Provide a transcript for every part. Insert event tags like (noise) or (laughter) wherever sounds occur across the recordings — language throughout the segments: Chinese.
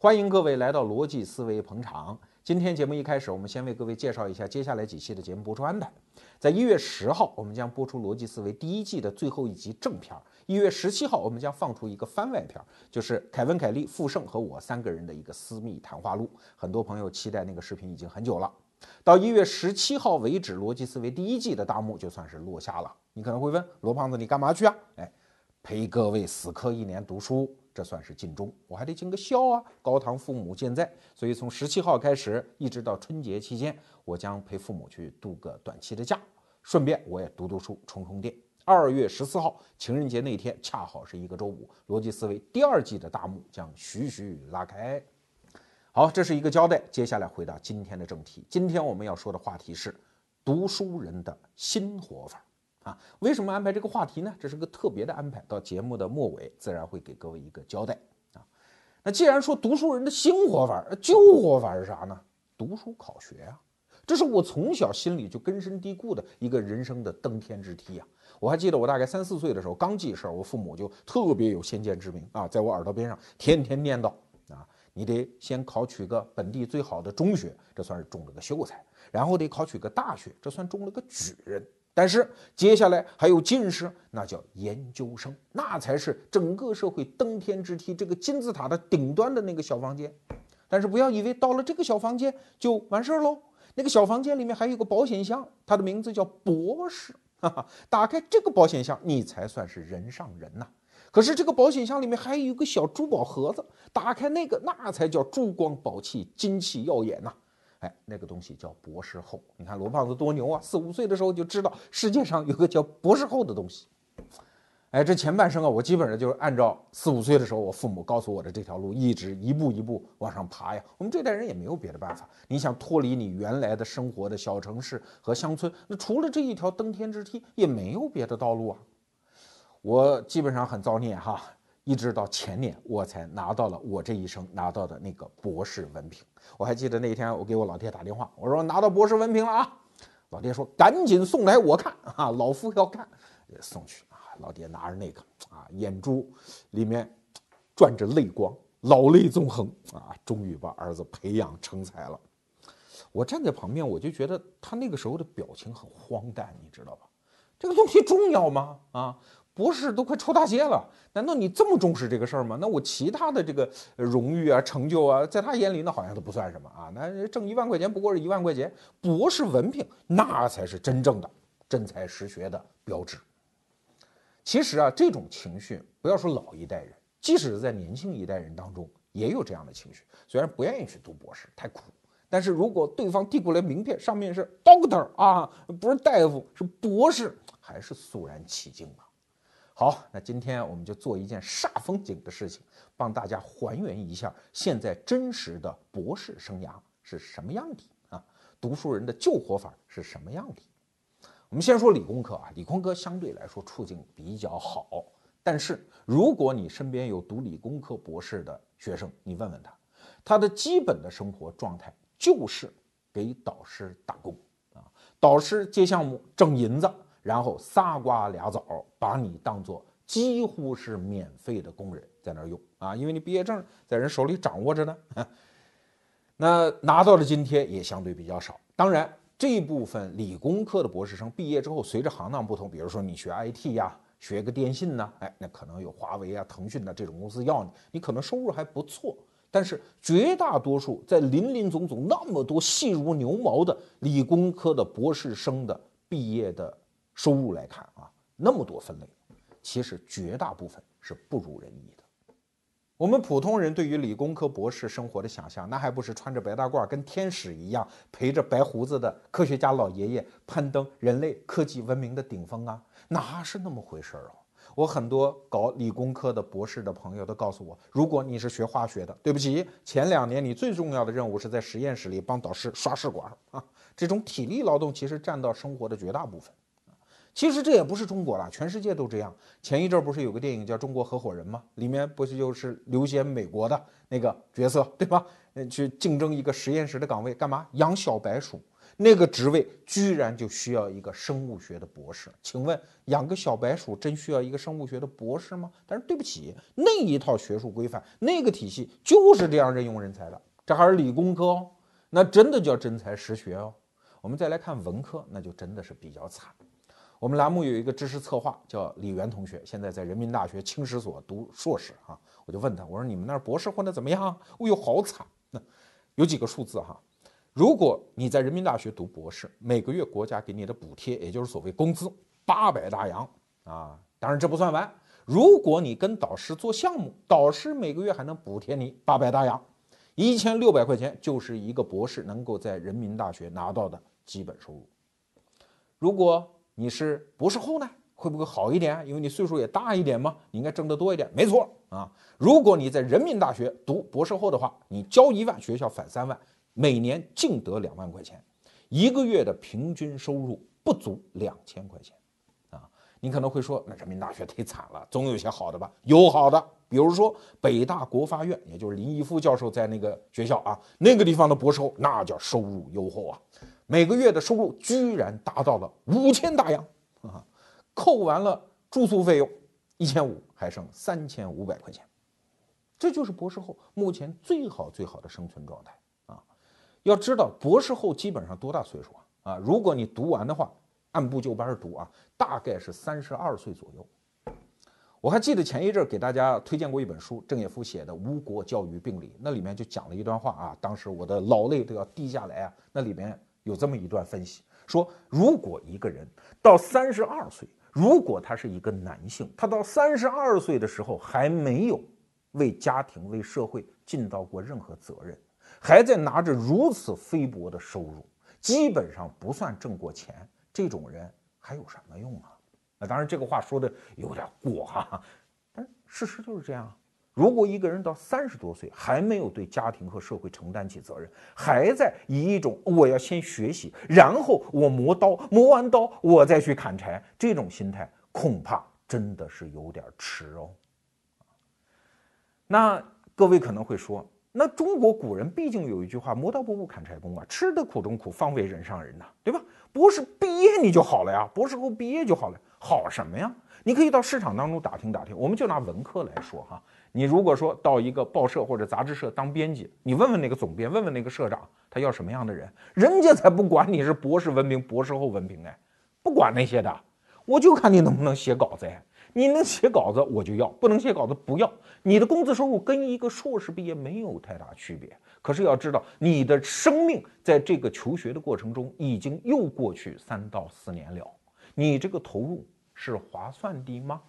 欢迎各位来到逻辑思维捧场。今天节目一开始，我们先为各位介绍一下接下来几期的节目播出安排。在一月十号，我们将播出《逻辑思维》第一季的最后一集正片；一月十七号，我们将放出一个番外片，就是凯文·凯利、傅盛和我三个人的一个私密谈话录。很多朋友期待那个视频已经很久了。到一月十七号为止，《逻辑思维》第一季的大幕就算是落下了。你可能会问罗胖子，你干嘛去啊？哎，陪各位死磕一年读书。这算是尽忠，我还得尽个孝啊！高堂父母健在，所以从十七号开始，一直到春节期间，我将陪父母去度个短期的假，顺便我也读读书，充充电。二月十四号情人节那天，恰好是一个周五，逻辑思维第二季的大幕将徐徐拉开。好，这是一个交代。接下来回到今天的正题，今天我们要说的话题是读书人的新活法。啊，为什么安排这个话题呢？这是个特别的安排。到节目的末尾，自然会给各位一个交代啊。那既然说读书人的新活法，旧活法是啥呢？读书考学啊，这是我从小心里就根深蒂固的一个人生的登天之梯啊。我还记得我大概三四岁的时候刚记事儿，我父母就特别有先见之明啊，在我耳朵边上天天念叨啊，你得先考取个本地最好的中学，这算是中了个秀才，然后得考取个大学，这算中了个举人。但是接下来还有进士，那叫研究生，那才是整个社会登天之梯，这个金字塔的顶端的那个小房间。但是不要以为到了这个小房间就完事儿喽，那个小房间里面还有个保险箱，它的名字叫博士。哈哈，打开这个保险箱，你才算是人上人呐。可是这个保险箱里面还有一个小珠宝盒子，打开那个，那才叫珠光宝气，金气耀眼呐。哎，那个东西叫博士后。你看罗胖子多牛啊！四五岁的时候就知道世界上有个叫博士后的东西。哎，这前半生啊，我基本上就是按照四五岁的时候我父母告诉我的这条路，一直一步一步往上爬呀。我们这代人也没有别的办法。你想脱离你原来的生活的小城市和乡村，那除了这一条登天之梯，也没有别的道路啊。我基本上很造孽哈。一直到前年，我才拿到了我这一生拿到的那个博士文凭。我还记得那天，我给我老爹打电话，我说拿到博士文凭了啊！老爹说赶紧送来我看啊，老夫要看，送去啊。老爹拿着那个啊，眼珠里面转着泪光，老泪纵横啊，终于把儿子培养成才了。我站在旁边，我就觉得他那个时候的表情很荒诞，你知道吧？这个东西重要吗？啊？博士都快出大街了，难道你这么重视这个事儿吗？那我其他的这个荣誉啊、成就啊，在他眼里那好像都不算什么啊。那挣一万块钱不过是一万块钱，博士文凭那才是真正的真才实学的标志。其实啊，这种情绪不要说老一代人，即使是在年轻一代人当中也有这样的情绪。虽然不愿意去读博士，太苦，但是如果对方递过来名片，上面是 Doctor 啊，不是大夫，是博士，还是肃然起敬嘛。好，那今天我们就做一件煞风景的事情，帮大家还原一下现在真实的博士生涯是什么样的啊？读书人的旧活法是什么样的？我们先说理工科啊，理工科相对来说处境比较好，但是如果你身边有读理工科博士的学生，你问问他，他的基本的生活状态就是给导师打工啊，导师接项目挣银子。然后仨瓜俩枣，把你当做几乎是免费的工人在那儿用啊，因为你毕业证在人手里掌握着呢。那拿到的津贴也相对比较少。当然，这部分理工科的博士生毕业之后，随着行当不同，比如说你学 IT 呀，学个电信呢，哎，那可能有华为啊、腾讯的这种公司要你，你可能收入还不错。但是绝大多数在林林总总那么多细如牛毛的理工科的博士生的毕业的。收入来看啊，那么多分类，其实绝大部分是不如人意的。我们普通人对于理工科博士生活的想象，那还不是穿着白大褂，跟天使一样，陪着白胡子的科学家老爷爷攀登人类科技文明的顶峰啊？哪是那么回事儿啊？我很多搞理工科的博士的朋友都告诉我，如果你是学化学的，对不起，前两年你最重要的任务是在实验室里帮导师刷试管啊，这种体力劳动其实占到生活的绝大部分。其实这也不是中国了，全世界都这样。前一阵不是有个电影叫《中国合伙人》吗？里面不是就是刘谦美国的那个角色，对吧？去竞争一个实验室的岗位，干嘛？养小白鼠。那个职位居然就需要一个生物学的博士。请问养个小白鼠真需要一个生物学的博士吗？但是对不起，那一套学术规范，那个体系就是这样任用人才的。这还是理工科哦，那真的叫真才实学哦。我们再来看文科，那就真的是比较惨。我们栏目有一个知识策划叫李源同学，现在在人民大学青史所读硕士啊。我就问他，我说你们那儿博士混得怎么样？哎呦，好惨！那有几个数字哈。如果你在人民大学读博士，每个月国家给你的补贴，也就是所谓工资，八百大洋啊。当然这不算完，如果你跟导师做项目，导师每个月还能补贴你八百大洋，一千六百块钱就是一个博士能够在人民大学拿到的基本收入。如果你是博士后呢，会不会好一点？因为你岁数也大一点嘛，你应该挣得多一点。没错啊，如果你在人民大学读博士后的话，你交一万，学校返三万。每年净得两万块钱，一个月的平均收入不足两千块钱，啊，你可能会说，那人民大学忒惨了，总有些好的吧？有好的，比如说北大国发院，也就是林毅夫教授在那个学校啊，那个地方的博士后那叫收入优厚啊，每个月的收入居然达到了五千大洋啊，扣完了住宿费用一千五，还剩三千五百块钱，这就是博士后目前最好最好的生存状态啊。要知道，博士后基本上多大岁数啊？啊，如果你读完的话，按部就班读啊，大概是三十二岁左右。我还记得前一阵给大家推荐过一本书，郑也夫写的《吴国教育病理》，那里面就讲了一段话啊，当时我的老泪都要滴下来啊。那里面有这么一段分析，说如果一个人到三十二岁，如果他是一个男性，他到三十二岁的时候还没有为家庭、为社会尽到过任何责任。还在拿着如此菲薄的收入，基本上不算挣过钱，这种人还有什么用啊？那当然，这个话说的有点过哈，但事实就是这样。如果一个人到三十多岁还没有对家庭和社会承担起责任，还在以一种我要先学习，然后我磨刀，磨完刀我再去砍柴这种心态，恐怕真的是有点迟哦。那各位可能会说。那中国古人毕竟有一句话“磨刀不误砍柴工”啊，吃得苦中苦，方为人上人呐，对吧？博士毕业你就好了呀，博士后毕业就好了，好什么呀？你可以到市场当中打听打听。我们就拿文科来说哈，你如果说到一个报社或者杂志社当编辑，你问问那个总编，问问那个社长，他要什么样的人？人家才不管你是博士文凭、博士后文凭哎，不管那些的，我就看你能不能写稿子哎。你能写稿子我就要，不能写稿子不要。你的工资收入跟一个硕士毕业没有太大区别。可是要知道，你的生命在这个求学的过程中已经又过去三到四年了，你这个投入是划算的吗？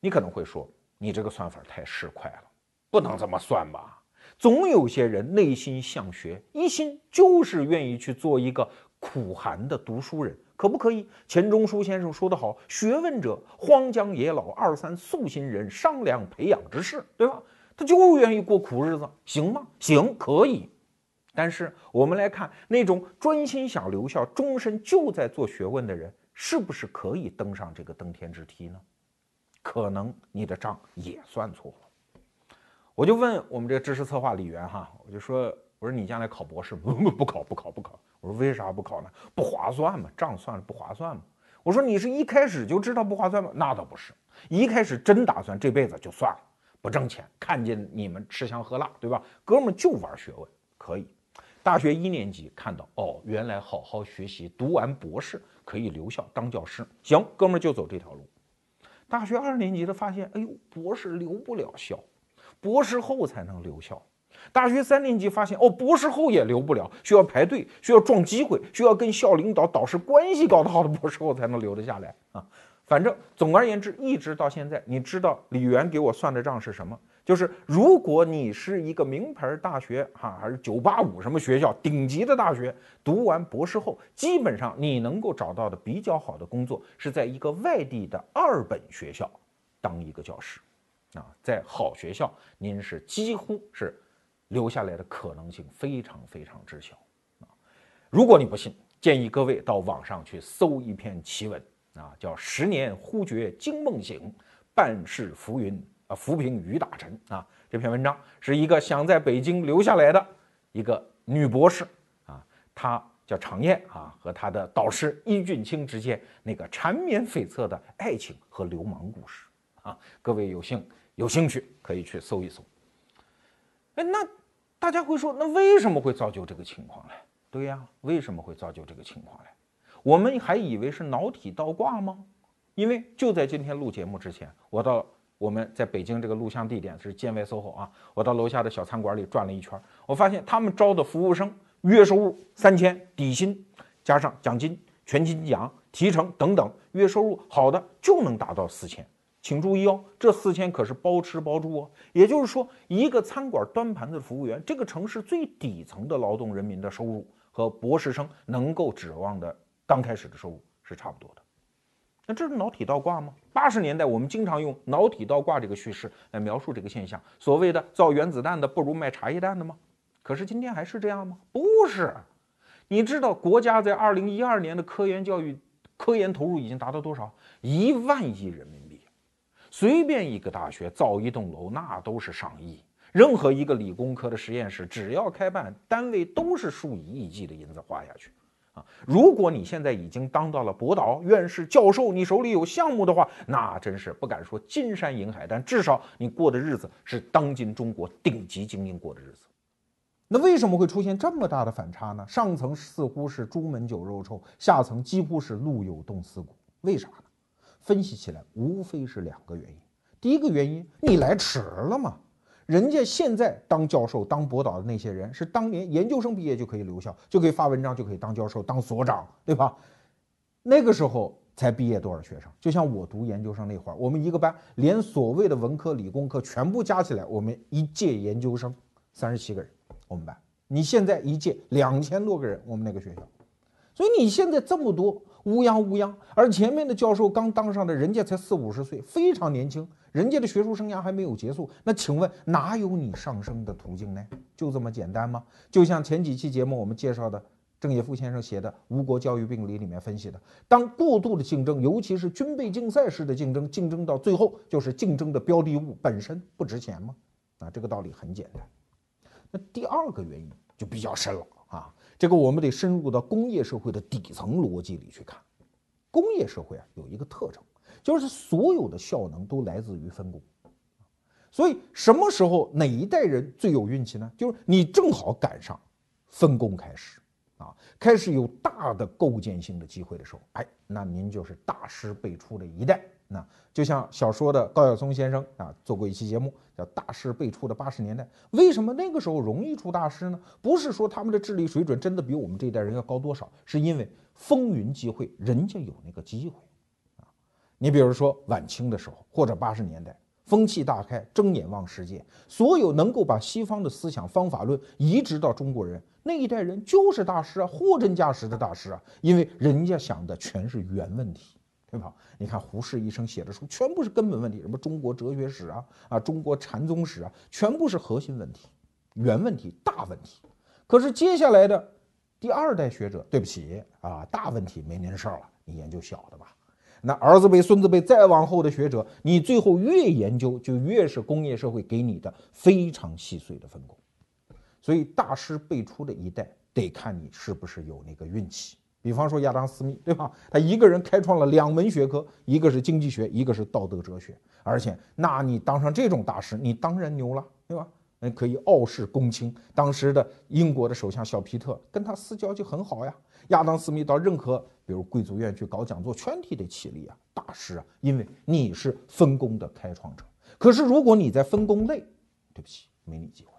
你可能会说，你这个算法太市侩了，不能这么算吧？总有些人内心想学，一心就是愿意去做一个苦寒的读书人。可不可以？钱钟书先生说得好：“学问者，荒江野老，二三素心人，商量培养之事，对吧？”他就愿意过苦日子，行吗？行，可以。但是我们来看，那种专心想留校、终身就在做学问的人，是不是可以登上这个登天之梯呢？可能你的账也算错了。我就问我们这个知识策划李源哈，我就说：“我说你将来考博士不？(laughs) 不考，不考，不考。”我说为啥不考呢？不划算嘛，账算了不划算嘛。我说你是一开始就知道不划算吗？那倒不是，一开始真打算这辈子就算了，不挣钱，看见你们吃香喝辣，对吧？哥们就玩学问，可以。大学一年级看到哦，原来好好学习，读完博士可以留校当教师，行，哥们就走这条路。大学二年级的发现，哎呦，博士留不了校，博士后才能留校。大学三年级发现哦，博士后也留不了，需要排队，需要撞机会，需要跟校领导、导师关系搞得好的博士后才能留得下来啊。反正总而言之，一直到现在，你知道李源给我算的账是什么？就是如果你是一个名牌大学哈，还是九八五什么学校顶级的大学，读完博士后，基本上你能够找到的比较好的工作是在一个外地的二本学校当一个教师啊，在好学校，您是几乎是。留下来的可能性非常非常之小啊！如果你不信，建议各位到网上去搜一篇奇文啊，叫“十年忽觉惊梦醒，半世浮云啊浮萍雨打沉”啊。这篇文章是一个想在北京留下来的一个女博士啊，她叫常燕啊，和她的导师伊俊清之间那个缠绵悱恻的爱情和流氓故事啊。各位有幸有兴趣可以去搜一搜。哎，那大家会说，那为什么会造就这个情况呢？对呀，为什么会造就这个情况呢？我们还以为是脑体倒挂吗？因为就在今天录节目之前，我到我们在北京这个录像地点是建外 SOHO 啊，我到楼下的小餐馆里转了一圈，我发现他们招的服务生月收入三千，底薪加上奖金、全勤奖、提成等等，月收入好的就能达到四千。请注意哦，这四千可是包吃包住哦。也就是说，一个餐馆端盘子的服务员，这个城市最底层的劳动人民的收入和博士生能够指望的。刚开始的收入是差不多的，那这是脑体倒挂吗？八十年代我们经常用脑体倒挂这个叙事来描述这个现象，所谓的造原子弹的不如卖茶叶蛋的吗？可是今天还是这样吗？不是，你知道国家在二零一二年的科研教育科研投入已经达到多少？一万亿人民币，随便一个大学造一栋楼那都是上亿，任何一个理工科的实验室只要开办，单位都是数以亿计的银子花下去。啊，如果你现在已经当到了博导、院士、教授，你手里有项目的话，那真是不敢说金山银海，但至少你过的日子是当今中国顶级精英过的日子。那为什么会出现这么大的反差呢？上层似乎是朱门酒肉臭，下层几乎是路有冻死骨。为啥呢？分析起来无非是两个原因。第一个原因，你来迟了嘛。人家现在当教授、当博导的那些人，是当年研究生毕业就可以留校，就可以发文章，就可以当教授、当所长，对吧？那个时候才毕业多少学生？就像我读研究生那会儿，我们一个班连所谓的文科、理工科全部加起来，我们一届研究生三十七个人，我们班。你现在一届两千多个人，我们那个学校。所以你现在这么多乌泱乌泱，而前面的教授刚当上的，人家才四五十岁，非常年轻。人家的学术生涯还没有结束，那请问哪有你上升的途径呢？就这么简单吗？就像前几期节目我们介绍的郑也夫先生写的《吴国教育病理》里面分析的，当过度的竞争，尤其是军备竞赛式的竞争，竞争到最后就是竞争的标的物本身不值钱吗？啊，这个道理很简单。那第二个原因就比较深了，这个我们得深入到工业社会的底层逻辑里去看。工业社会啊有一个特征。就是所有的效能都来自于分工，所以什么时候哪一代人最有运气呢？就是你正好赶上分工开始啊，开始有大的构建性的机会的时候，哎，那您就是大师辈出的一代。那就像小说的高晓松先生啊，做过一期节目叫《大师辈出的八十年代》，为什么那个时候容易出大师呢？不是说他们的智力水准真的比我们这一代人要高多少，是因为风云际会，人家有那个机会啊。你比如说晚清的时候，或者八十年代，风气大开，睁眼望世界，所有能够把西方的思想方法论移植到中国人那一代人就是大师啊，货真价实的大师啊，因为人家想的全是原问题，对吧？你看胡适一生写的书，全部是根本问题，什么中国哲学史啊，啊，中国禅宗史啊，全部是核心问题、原问题、大问题。可是接下来的第二代学者，对不起啊，大问题没您事儿了，你研究小的吧。那儿子辈、孙子辈再往后的学者，你最后越研究，就越是工业社会给你的非常细碎的分工。所以大师辈出的一代，得看你是不是有那个运气。比方说亚当·斯密，对吧？他一个人开创了两门学科，一个是经济学，一个是道德哲学。而且，那你当上这种大师，你当然牛了，对吧？那可以傲视公卿。当时的英国的首相小皮特跟他私交就很好呀。亚当·斯密到任何比如贵族院去搞讲座，全体得起立啊，大师啊，因为你是分工的开创者。可是如果你在分工内，对不起，没你机会。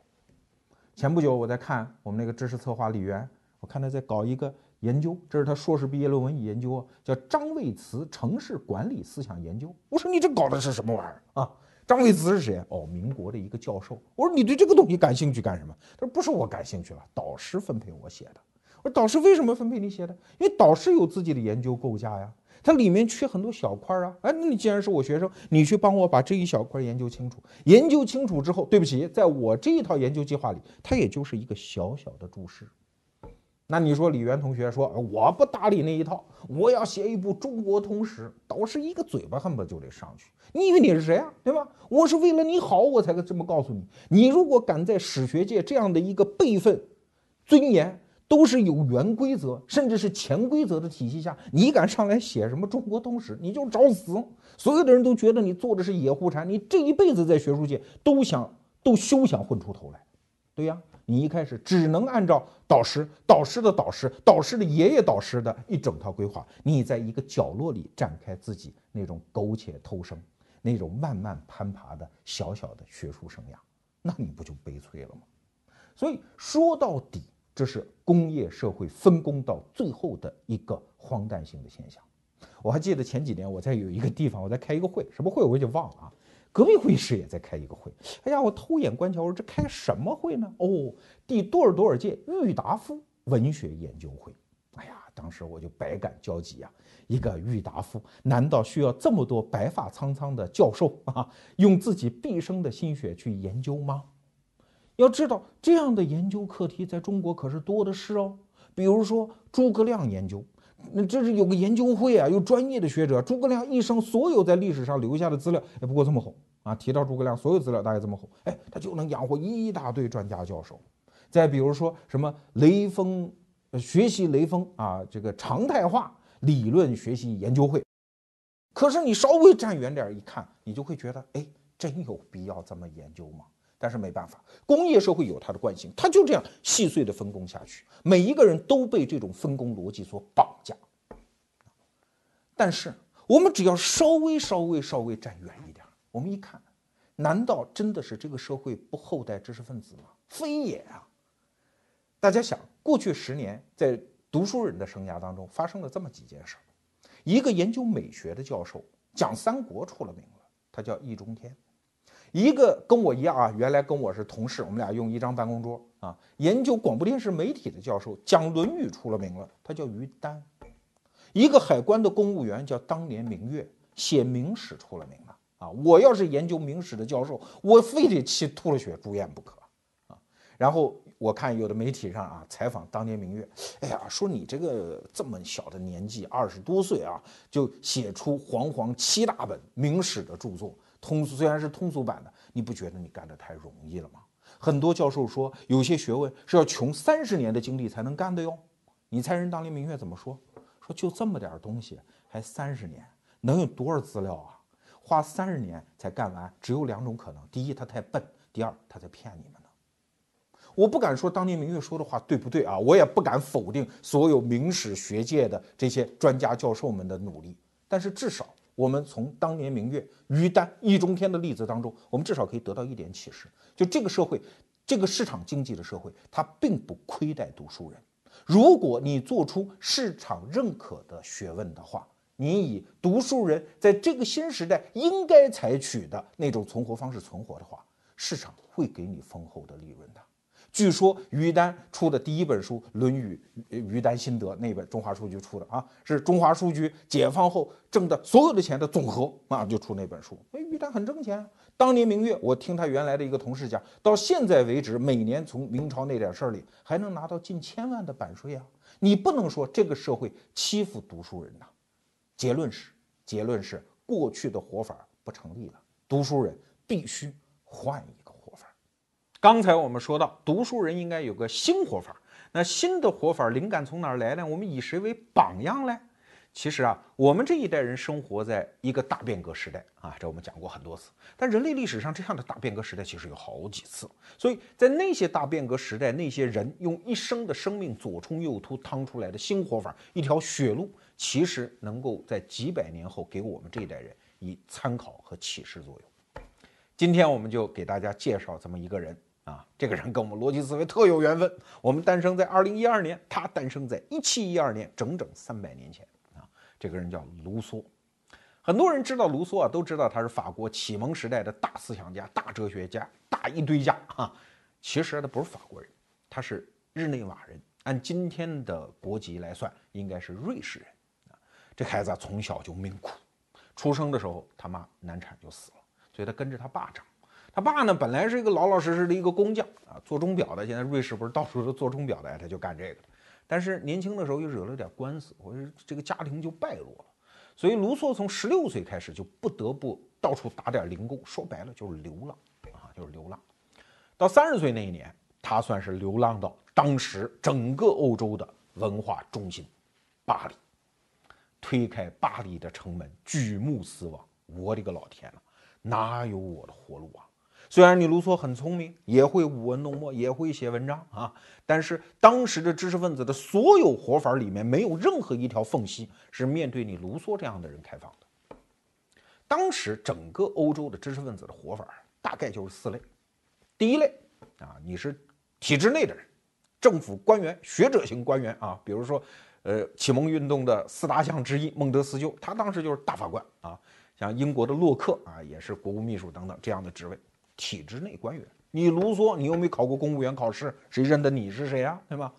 前不久我在看我们那个知识策划李源，我看他在搞一个研究，这是他硕士毕业论文研究啊，叫张卫慈城市管理思想研究。我说你这搞的是什么玩意儿啊？张卫慈是谁？哦，民国的一个教授。我说你对这个东西感兴趣干什么？他说不是我感兴趣了，导师分配我写的。我说导师为什么分配你写的？因为导师有自己的研究构架呀，它里面缺很多小块啊。哎，那你既然是我学生，你去帮我把这一小块研究清楚。研究清楚之后，对不起，在我这一套研究计划里，它也就是一个小小的注释。那你说李源同学说我不搭理那一套，我要写一部中国通史，导师一个嘴巴恨不得就得上去。你以为你是谁啊？对吧？我是为了你好，我才这么告诉你。你如果敢在史学界这样的一个辈分、尊严都是有原规则，甚至是潜规则的体系下，你敢上来写什么中国通史，你就找死！所有的人都觉得你做的是野狐禅，你这一辈子在学术界都想都休想混出头来。对呀，你一开始只能按照导师、导师的导师、导师的爷爷导师的一整套规划，你在一个角落里展开自己那种苟且偷生、那种慢慢攀爬的小小的学术生涯，那你不就悲催了吗？所以说到底。这是工业社会分工到最后的一个荒诞性的现象。我还记得前几年我在有一个地方，我在开一个会，什么会我已经忘了啊。隔壁会议室也在开一个会。哎呀，我偷眼观瞧，我说这开什么会呢？哦，第多少多少届郁达夫文学研究会。哎呀，当时我就百感交集呀。一个郁达夫，难道需要这么多白发苍苍的教授啊，用自己毕生的心血去研究吗？要知道，这样的研究课题在中国可是多的是哦。比如说诸葛亮研究，那这是有个研究会啊，有专业的学者。诸葛亮一生所有在历史上留下的资料，也不过这么厚啊。提到诸葛亮，所有资料大概这么厚，哎，他就能养活一大堆专家教授。再比如说什么雷锋学习雷锋啊，这个常态化理论学习研究会。可是你稍微站远点一看，你就会觉得，哎，真有必要这么研究吗？但是没办法，工业社会有它的惯性，它就这样细碎的分工下去，每一个人都被这种分工逻辑所绑架。但是我们只要稍微稍微稍微站远一点，我们一看，难道真的是这个社会不厚待知识分子吗？非也啊！大家想，过去十年在读书人的生涯当中发生了这么几件事儿：一个研究美学的教授讲三国出了名了，他叫易中天。一个跟我一样啊，原来跟我是同事，我们俩用一张办公桌啊。研究广播电视媒体的教授讲《论语》出了名了，他叫于丹。一个海关的公务员叫当年明月，写明史出了名了啊。我要是研究明史的教授，我非得气吐了血住院不可啊。然后我看有的媒体上啊采访当年明月，哎呀，说你这个这么小的年纪，二十多岁啊，就写出煌煌七大本明史的著作。通俗虽然是通俗版的，你不觉得你干得太容易了吗？很多教授说，有些学问是要穷三十年的精力才能干的哟。你猜人当年明月怎么说？说就这么点东西，还三十年，能有多少资料啊？花三十年才干完，只有两种可能：第一，他太笨；第二，他在骗你们呢。我不敢说当年明月说的话对不对啊，我也不敢否定所有明史学界的这些专家教授们的努力，但是至少。我们从当年明月、于丹、易中天的例子当中，我们至少可以得到一点启示：就这个社会，这个市场经济的社会，它并不亏待读书人。如果你做出市场认可的学问的话，你以读书人在这个新时代应该采取的那种存活方式存活的话，市场会给你丰厚的利润的。据说于丹出的第一本书《论语》，于丹心得那本中华书局出的啊，是中华书局解放后挣的所有的钱的总和啊，就出那本书。哎，于丹很挣钱啊。当年明月，我听他原来的一个同事讲，到现在为止，每年从明朝那点事儿里还能拿到近千万的版税啊。你不能说这个社会欺负读书人呐。结论是，结论是过去的活法不成立了，读书人必须换一个。刚才我们说到，读书人应该有个新活法。那新的活法灵感从哪儿来呢？我们以谁为榜样呢？其实啊，我们这一代人生活在一个大变革时代啊，这我们讲过很多次。但人类历史上这样的大变革时代其实有好几次。所以在那些大变革时代，那些人用一生的生命左冲右突趟出来的新活法，一条血路，其实能够在几百年后给我们这一代人以参考和启示作用。今天我们就给大家介绍这么一个人。啊，这个人跟我们逻辑思维特有缘分。我们诞生在二零一二年，他诞生在一七一二年，整整三百年前啊。这个人叫卢梭，很多人知道卢梭啊，都知道他是法国启蒙时代的大思想家、大哲学家、大一堆家啊。其实他不是法国人，他是日内瓦人，按今天的国籍来算，应该是瑞士人啊。这孩子啊，从小就命苦，出生的时候他妈难产就死了，所以他跟着他爸长。他爸呢，本来是一个老老实实的一个工匠啊，做钟表的。现在瑞士不是到处都做钟表的，他就干这个。但是年轻的时候又惹了点官司，或者这个家庭就败落了。所以卢梭从十六岁开始就不得不到处打点零工，说白了就是流浪啊，就是流浪。到三十岁那一年，他算是流浪到当时整个欧洲的文化中心——巴黎，推开巴黎的城门，举目四望，我的个老天呐，哪有我的活路啊？虽然你卢梭很聪明，也会舞文弄墨，也会写文章啊，但是当时的知识分子的所有活法里面，没有任何一条缝隙是面对你卢梭这样的人开放的。当时整个欧洲的知识分子的活法大概就是四类：第一类啊，你是体制内的人，政府官员、学者型官员啊，比如说，呃，启蒙运动的四大将之一孟德斯鸠，他当时就是大法官啊，像英国的洛克啊，也是国务秘书等等这样的职位。体制内官员，你卢梭，你又没考过公务员考试，谁认得你是谁啊？对吧？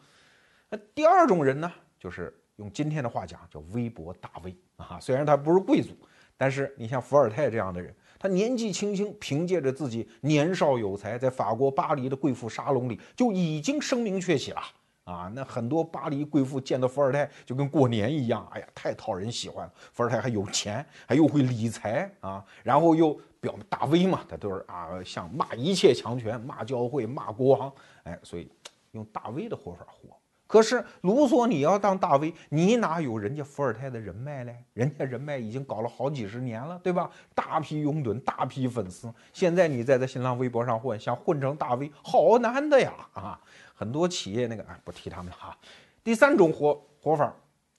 那第二种人呢，就是用今天的话讲，叫微博大 V 啊。虽然他不是贵族，但是你像伏尔泰这样的人，他年纪轻轻，凭借着自己年少有才，在法国巴黎的贵妇沙龙里就已经声名鹊起了啊。那很多巴黎贵妇见到伏尔泰就跟过年一样，哎呀，太讨人喜欢了。伏尔泰还有钱，还又会理财啊，然后又。表大 V 嘛，他都是啊，像骂一切强权，骂教会，骂国王，哎，所以用大 V 的活法活。可是卢梭，你要当大 V，你哪有人家伏尔泰的人脉嘞？人家人脉已经搞了好几十年了，对吧？大批拥趸，大批粉丝。现在你再在新浪微博上混，想混成大 V，好难的呀！啊，很多企业那个啊，不提他们了哈。第三种活活法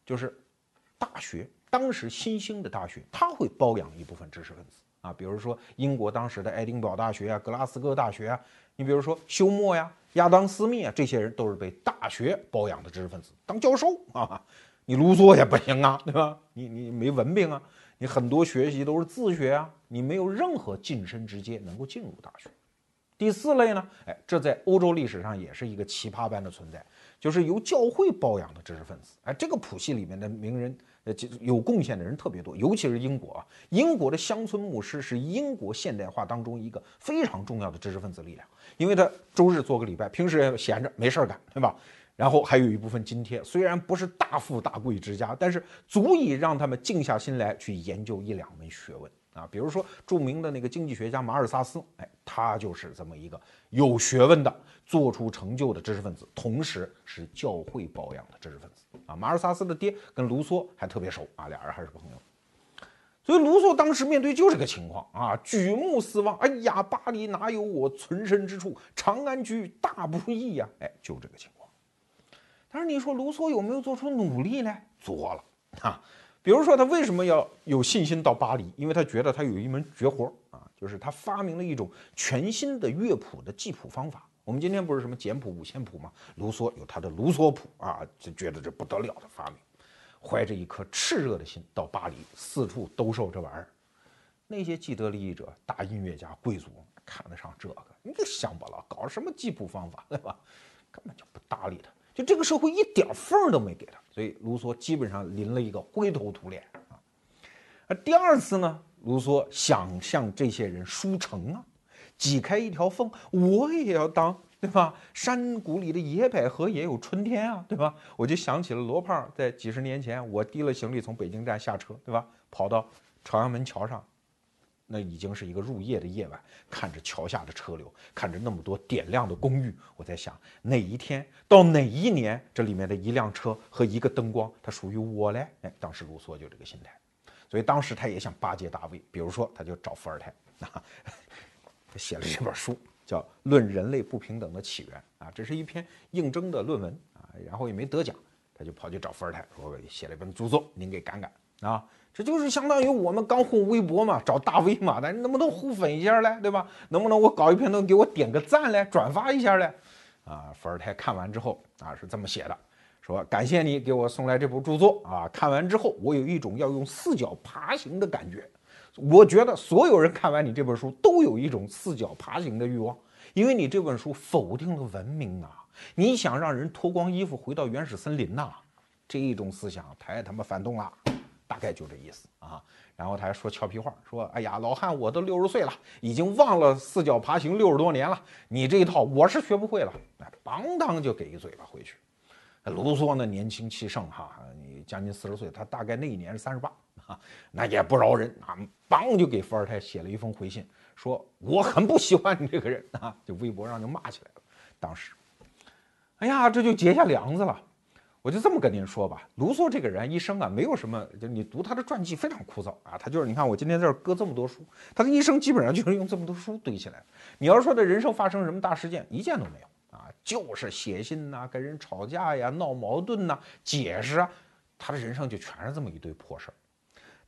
就是大学，当时新兴的大学，他会包养一部分知识分子。啊，比如说英国当时的爱丁堡大学啊、格拉斯哥大学啊，你比如说休谟呀、亚当斯密啊，这些人都是被大学包养的知识分子，当教授啊。你卢梭也不行啊，对吧？你你没文凭啊，你很多学习都是自学啊，你没有任何晋升直接能够进入大学。第四类呢，哎，这在欧洲历史上也是一个奇葩般的存在，就是由教会包养的知识分子。哎，这个谱系里面的名人。呃，有贡献的人特别多，尤其是英国啊。英国的乡村牧师是英国现代化当中一个非常重要的知识分子力量，因为他周日做个礼拜，平时闲着没事儿干，对吧？然后还有一部分津贴，虽然不是大富大贵之家，但是足以让他们静下心来去研究一两门学问。啊，比如说著名的那个经济学家马尔萨斯，哎，他就是这么一个有学问的、做出成就的知识分子，同时是教会保养的知识分子。啊，马尔萨斯的爹跟卢梭还特别熟啊，俩人还是朋友。所以卢梭当时面对就这个情况啊，举目四望，哎呀，巴黎哪有我存身之处？长安居大不易呀！哎，就这个情况。但是你说卢梭有没有做出努力呢？做了啊。比如说，他为什么要有信心到巴黎？因为他觉得他有一门绝活啊，就是他发明了一种全新的乐谱的记谱方法。我们今天不是什么简谱、五线谱吗？卢梭有他的卢梭谱啊，就觉得这不得了的发明，怀着一颗炽热的心到巴黎，四处兜售这玩意儿。那些既得利益者、大音乐家、贵族看得上这个，你个乡巴佬搞什么记谱方法，对吧？根本就不搭理他。就这个社会一点缝都没给他，所以卢梭基本上临了一个灰头土脸啊。而第二次呢，卢梭想向这些人输诚啊，挤开一条缝，我也要当，对吧？山谷里的野百合也有春天啊，对吧？我就想起了罗胖在几十年前，我提了行李从北京站下车，对吧？跑到朝阳门桥上。那已经是一个入夜的夜晚，看着桥下的车流，看着那么多点亮的公寓，我在想，哪一天到哪一年，这里面的一辆车和一个灯光，它属于我嘞？哎，当时卢梭就这个心态，所以当时他也想巴结大卫，比如说他就找伏尔泰，啊，他 (laughs) 写了这本书，叫《论人类不平等的起源》啊，这是一篇应征的论文啊，然后也没得奖，他就跑去找伏尔泰，说写了一本著作，您给赶赶啊。这就是相当于我们刚混微博嘛，找大 V 嘛，咱能不能互粉一下嘞，对吧？能不能我搞一篇能给我点个赞嘞，转发一下嘞？啊，伏尔泰看完之后啊是这么写的，说感谢你给我送来这部著作啊，看完之后我有一种要用四脚爬行的感觉。我觉得所有人看完你这本书都有一种四脚爬行的欲望，因为你这本书否定了文明啊，你想让人脱光衣服回到原始森林呐，这一种思想太他妈反动了。大概就这意思啊，然后他还说俏皮话，说：“哎呀，老汉，我都六十岁了，已经忘了四脚爬行六十多年了，你这一套我是学不会了。”哎，邦当就给一嘴巴回去。卢梭呢，年轻气盛哈，你将近四十岁，他大概那一年是三十八啊，那也不饶人啊，邦就给伏尔泰写了一封回信，说我很不喜欢你这个人啊，就微博上就骂起来了。当时，哎呀，这就结下梁子了。我就这么跟您说吧，卢梭这个人一生啊，没有什么，就你读他的传记非常枯燥啊。他就是你看我今天在这儿搁这么多书，他的一生基本上就是用这么多书堆起来。你要说他人生发生什么大事件，一件都没有啊，就是写信呐，跟人吵架呀，闹矛盾呐，解释啊，他的人生就全是这么一堆破事儿。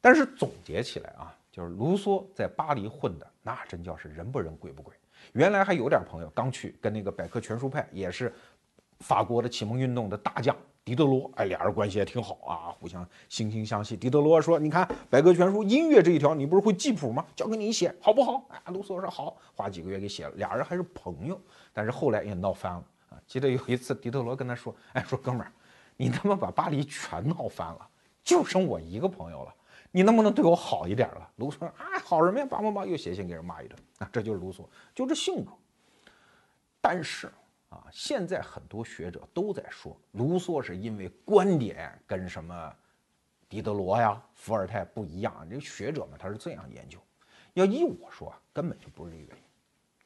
但是总结起来啊，就是卢梭在巴黎混的那真叫是人不人鬼不鬼。原来还有点朋友刚去跟那个百科全书派，也是法国的启蒙运动的大将。狄德罗，哎，俩人关系也挺好啊，互相惺惺相惜。狄德罗说：“你看《百科全书》音乐这一条，你不是会记谱吗？交给你写，好不好？”啊，卢梭说：“好。”花几个月给写了。俩人还是朋友，但是后来也闹翻了啊。记得有一次，狄德罗跟他说：“哎，说哥们儿，你他妈把巴黎全闹翻了，就剩我一个朋友了，你能不能对我好一点了？”卢梭说：“啊，好什么呀？叭叭叭，又写信给人骂一顿啊。这就是卢梭，就这性格。但是。”啊，现在很多学者都在说，卢梭是因为观点跟什么狄德罗呀、伏尔泰不一样。这学者们他是这样研究，要依我说啊，根本就不是这个原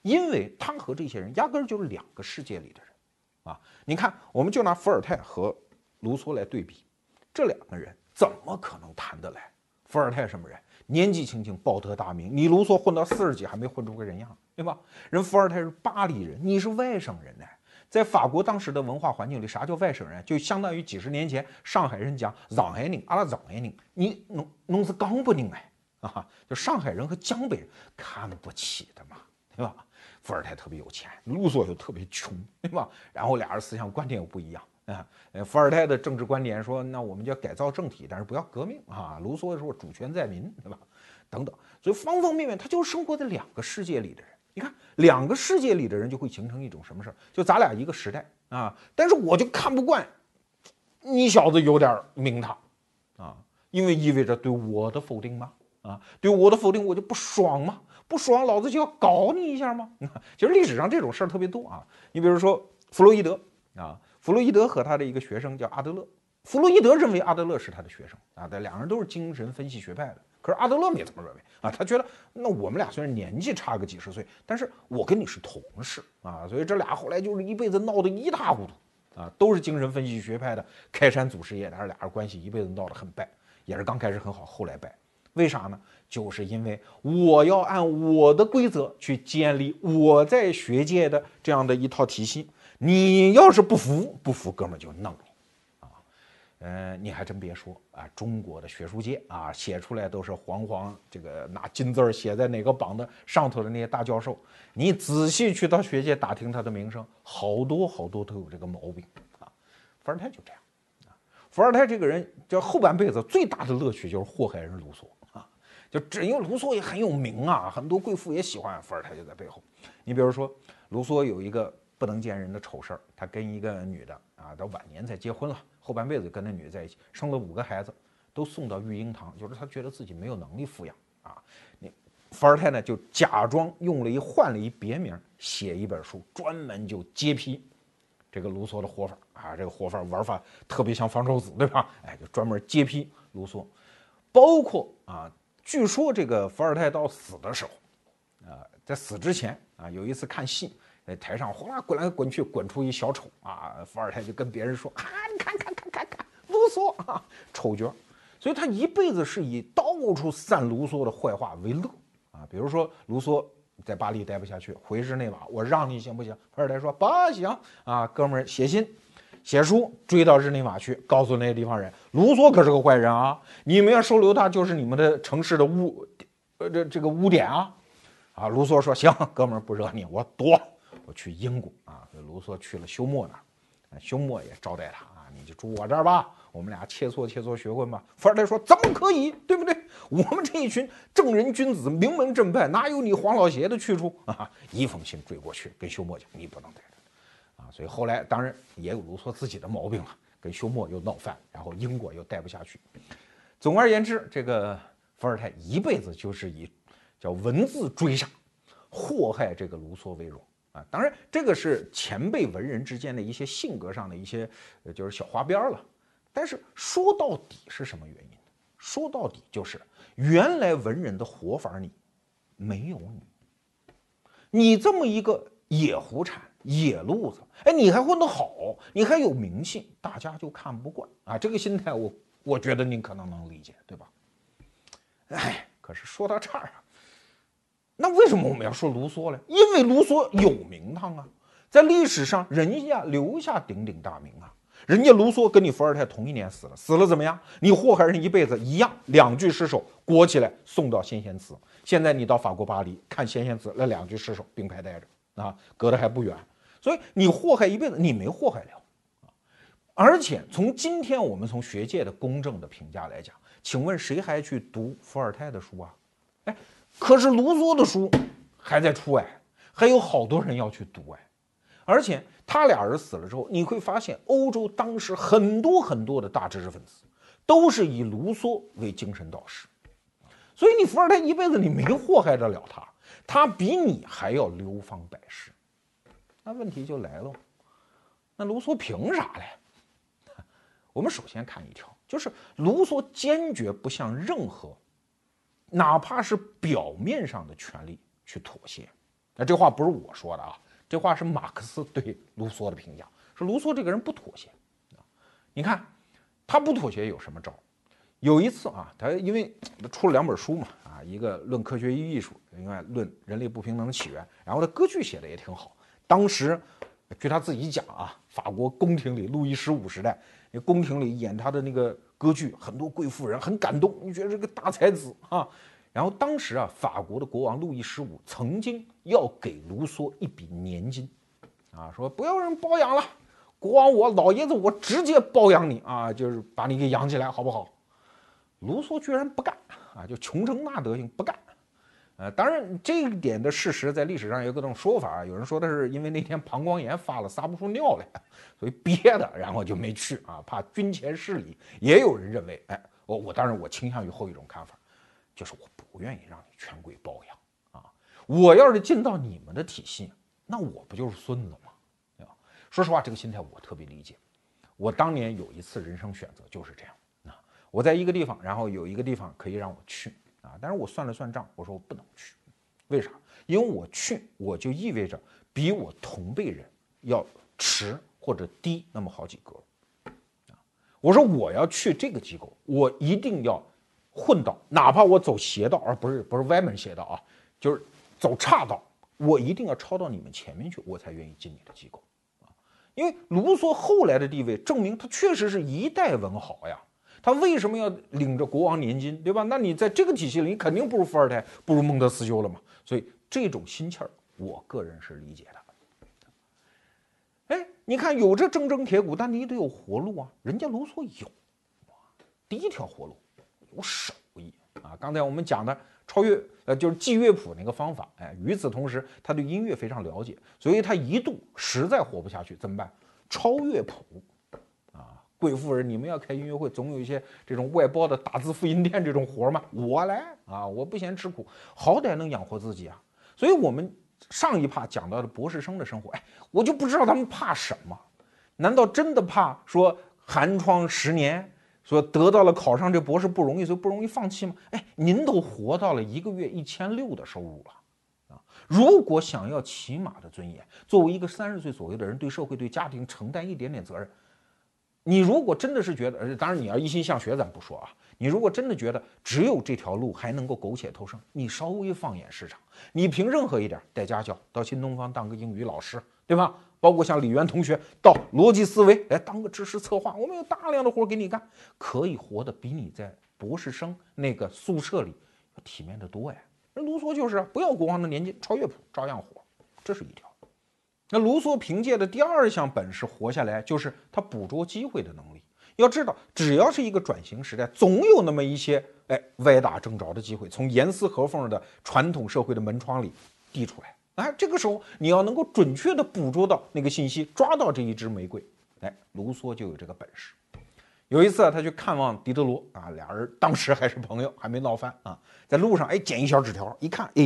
因，因为他和这些人压根儿就是两个世界里的人。啊，你看，我们就拿伏尔泰和卢梭来对比，这两个人怎么可能谈得来？伏尔泰什么人？年纪轻轻报得大名，你卢梭混到四十几还没混出个人样。对吧？人伏尔泰是巴黎人，你是外省人呢。在法国当时的文化环境里，啥叫外省人？就相当于几十年前上海人讲上海人，阿拉上海人，你弄弄是刚不人哎啊！就上海人和江北人看不起的嘛，对吧？伏尔泰特别有钱，卢梭又特别穷，对吧？然后俩人思想观点又不一样啊。呃伏尔泰的政治观点说，那我们就要改造政体，但是不要革命啊。卢梭说主权在民，对吧？等等，所以方方面面，他就是生活在两个世界里的人。你看，两个世界里的人就会形成一种什么事儿？就咱俩一个时代啊，但是我就看不惯你小子有点名堂啊，因为意味着对我的否定吗？啊，对我的否定我就不爽吗？不爽，老子就要搞你一下吗？(laughs) 其实历史上这种事儿特别多啊。你比如说弗洛伊德啊，弗洛伊德和他的一个学生叫阿德勒，弗洛伊德认为阿德勒是他的学生啊，但两人都是精神分析学派的。可是阿德勒没这么认为啊，他觉得那我们俩虽然年纪差个几十岁，但是我跟你是同事啊，所以这俩后来就是一辈子闹得一塌糊涂啊，都是精神分析学派的开山祖师爷，但是俩人关系一辈子闹得很败，也是刚开始很好，后来败，为啥呢？就是因为我要按我的规则去建立我在学界的这样的一套体系，你要是不服，不服，哥们就弄你。嗯，你还真别说啊，中国的学术界啊，写出来都是煌煌这个拿金字儿写在哪个榜的上头的那些大教授，你仔细去到学界打听他的名声，好多好多都有这个毛病啊。伏尔泰就这样啊，伏尔泰这个人，就后半辈子最大的乐趣就是祸害人卢梭啊，就只因为卢梭也很有名啊，很多贵妇也喜欢伏尔泰，就在背后。你比如说，卢梭有一个不能见人的丑事儿，他跟一个女的啊，到晚年才结婚了。后半辈子跟那女的在一起，生了五个孩子，都送到育婴堂，就是他觉得自己没有能力抚养啊。那伏尔泰呢，就假装用了一换了一别名，写一本书，专门就揭批这个卢梭的活法啊。这个活法玩法特别像方舟子，对吧？哎，就专门揭批卢梭，包括啊，据说这个伏尔泰到死的时候，啊，在死之前啊，有一次看戏。在台上哗啦滚来滚去，滚出一小丑啊！伏尔泰就跟别人说：“啊，你看看看看看，卢梭啊，丑角。”所以他一辈子是以到处散卢梭的坏话为乐啊。比如说，卢梭在巴黎待不下去，回日内瓦，我让你行不行？伏尔泰说：“不行啊，哥们儿，写信、写书，追到日内瓦去，告诉那些地方人，卢梭可是个坏人啊！你们要收留他，就是你们的城市的污，呃，这这个污点啊！”啊，卢梭说：“行，哥们儿，不惹你，我躲。”我去英国啊，卢梭去了休谟那儿，休谟也招待他啊，你就住我这儿吧，我们俩切磋切磋学问吧。伏尔泰说：“怎么可以？对不对？我们这一群正人君子、名门正派，哪有你黄老邪的去处 (laughs) 啊？”一封信追过去，跟休谟讲：“你不能待着啊。”所以后来当然也有卢梭自己的毛病了，跟休谟又闹翻，然后英国又待不下去。总而言之，这个伏尔泰一辈子就是以叫文字追杀、祸害这个卢梭为荣。啊，当然，这个是前辈文人之间的一些性格上的一些，就是小花边了。但是说到底是什么原因？说到底就是原来文人的活法里没有你，你这么一个野狐产，野路子，哎，你还混得好，你还有名气，大家就看不惯啊。这个心态，我我觉得您可能能理解，对吧？哎，可是说到这儿啊，那为什么我们要说卢梭呢？因为卢梭有名堂啊，在历史上人家留下鼎鼎大名啊。人家卢梭跟你伏尔泰同一年死了，死了怎么样？你祸害人一辈子一样，两具尸首裹起来送到先贤祠。现在你到法国巴黎看先贤祠，那两具尸首并排待着啊，隔得还不远。所以你祸害一辈子，你没祸害了啊。而且从今天我们从学界的公正的评价来讲，请问谁还去读伏尔泰的书啊？哎，可是卢梭的书还在出哎，还有好多人要去读哎，而且。他俩人死了之后，你会发现欧洲当时很多很多的大知识分子都是以卢梭为精神导师，所以你伏尔泰一辈子你没祸害得了他，他比你还要流芳百世。那问题就来了，那卢梭凭啥嘞？(laughs) 我们首先看一条，就是卢梭坚决不向任何，哪怕是表面上的权利去妥协。那这话不是我说的啊。这话是马克思对卢梭的评价，说卢梭这个人不妥协啊。你看他不妥协有什么招？有一次啊，他因为出了两本书嘛啊，一个论科学与艺术，另外论人类不平等的起源。然后他歌剧写的也挺好。当时据他自己讲啊，法国宫廷里路易十五时代，那宫廷里演他的那个歌剧，很多贵妇人很感动，你觉得这个大才子啊。然后当时啊，法国的国王路易十五曾经要给卢梭一笔年金，啊，说不要人包养了，国王我老爷子我直接包养你啊，就是把你给养起来，好不好？卢梭居然不干啊，就穷成那德行不干。呃，当然这一点的事实在历史上有各种说法，有人说的是因为那天膀胱炎发了撒不出尿来，所以憋的，然后就没去啊，怕军前失礼。也有人认为，哎，我我当然我倾向于后一种看法。就是我不愿意让你权贵包养啊！我要是进到你们的体系，那我不就是孙子吗？对吧？说实话，这个心态我特别理解。我当年有一次人生选择就是这样啊，我在一个地方，然后有一个地方可以让我去啊，但是我算了算账，我说我不能去，为啥？因为我去，我就意味着比我同辈人要迟或者低那么好几格啊。我说我要去这个机构，我一定要。混到，哪怕我走邪道，而不是不是歪门邪道啊，就是走岔道，我一定要超到你们前面去，我才愿意进你的机构啊。因为卢梭后来的地位证明他确实是一代文豪呀。他为什么要领着国王年金，对吧？那你在这个体系里，你肯定不如伏尔泰，不如孟德斯鸠了嘛。所以这种心气儿，我个人是理解的。哎，你看有这铮铮铁骨，但你得有活路啊。人家卢梭有，第一条活路。有手艺啊！刚才我们讲的超越，呃，就是记乐谱那个方法。哎，与此同时，他对音乐非常了解，所以他一度实在活不下去，怎么办？抄乐谱！贵妇人，你们要开音乐会，总有一些这种外包的打字复印店这种活嘛，我来啊！我不嫌吃苦，好歹能养活自己啊！所以我们上一趴讲到的博士生的生活，哎，我就不知道他们怕什么？难道真的怕说寒窗十年？说得到了考上这博士不容易，所以不容易放弃吗？哎，您都活到了一个月一千六的收入了，啊，如果想要起码的尊严，作为一个三十岁左右的人，对社会、对家庭承担一点点责任，你如果真的是觉得，当然你要一心向学，咱不说啊，你如果真的觉得只有这条路还能够苟且偷生，你稍微放眼市场，你凭任何一点带家教，到新东方当个英语老师，对吧？包括像李渊同学到逻辑思维来当个知识策划，我们有大量的活给你干，可以活得比你在博士生那个宿舍里要体面的多呀。人卢梭就是不要国王的年纪，超乐谱照样活，这是一条。那卢梭凭借的第二项本事活下来，就是他捕捉机会的能力。要知道，只要是一个转型时代，总有那么一些哎歪打正着的机会，从严丝合缝的传统社会的门窗里递出来。哎，这个时候你要能够准确的捕捉到那个信息，抓到这一支玫瑰，哎，卢梭就有这个本事。有一次啊，他去看望狄德罗啊，俩人当时还是朋友，还没闹翻啊，在路上哎捡一小纸条，一看，哎，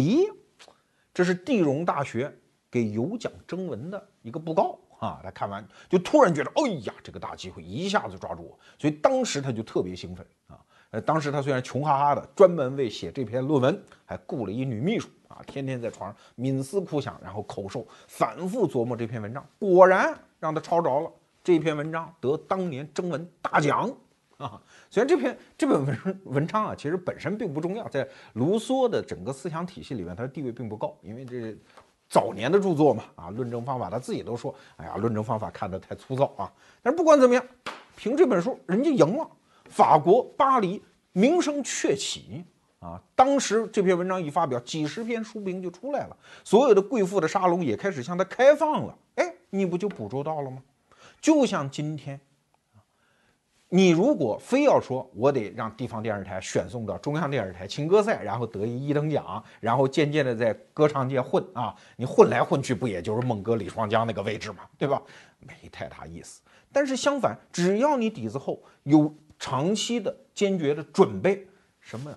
这是地荣大学给有奖征文的一个布告啊。他看完就突然觉得，哎呀，这个大机会一下子抓住我，所以当时他就特别兴奋啊。呃，当时他虽然穷哈哈的，专门为写这篇论文还雇了一女秘书啊，天天在床上冥思苦想，然后口授，反复琢磨这篇文章。果然让他抄着了，这篇文章得当年征文大奖啊。虽然这篇这本文文章啊，其实本身并不重要，在卢梭的整个思想体系里面，它的地位并不高，因为这早年的著作嘛，啊，论证方法他自己都说，哎呀，论证方法看得太粗糙啊。但是不管怎么样，凭这本书，人家赢了。法国巴黎名声鹊起啊！当时这篇文章一发表，几十篇书评就出来了，所有的贵妇的沙龙也开始向他开放了。哎，你不就捕捉到了吗？就像今天，你如果非要说我得让地方电视台选送到中央电视台情歌赛，然后得一一等奖，然后渐渐的在歌唱界混啊，你混来混去不也就是孟哥、李双江那个位置吗？对吧？没太大意思。但是相反，只要你底子厚，有。长期的坚决的准备，什么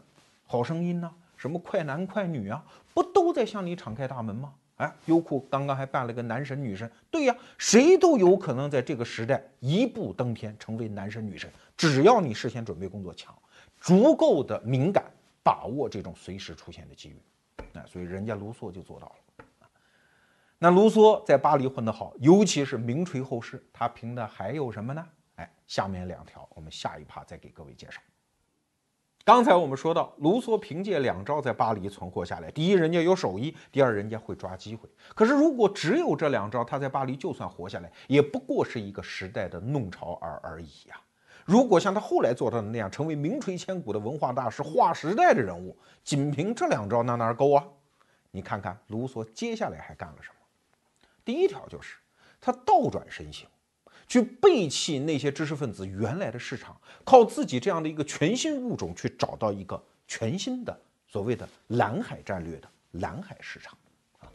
好声音呢？什么快男快女啊？不都在向你敞开大门吗？哎，优酷刚刚还办了个男神女神，对呀，谁都有可能在这个时代一步登天，成为男神女神。只要你事先准备工作强，足够的敏感，把握这种随时出现的机遇，那所以人家卢梭就做到了。那卢梭在巴黎混得好，尤其是名垂后世，他凭的还有什么呢？哎，下面两条，我们下一趴再给各位介绍。刚才我们说到，卢梭凭借两招在巴黎存活下来。第一，人家有手艺；第二，人家会抓机会。可是，如果只有这两招，他在巴黎就算活下来，也不过是一个时代的弄潮儿而已呀。如果像他后来做到的那样，成为名垂千古的文化大师、划时代的人物，仅凭这两招，那哪够啊？你看看卢梭接下来还干了什么？第一条就是他倒转身形。去背弃那些知识分子原来的市场，靠自己这样的一个全新物种去找到一个全新的所谓的蓝海战略的蓝海市场啊！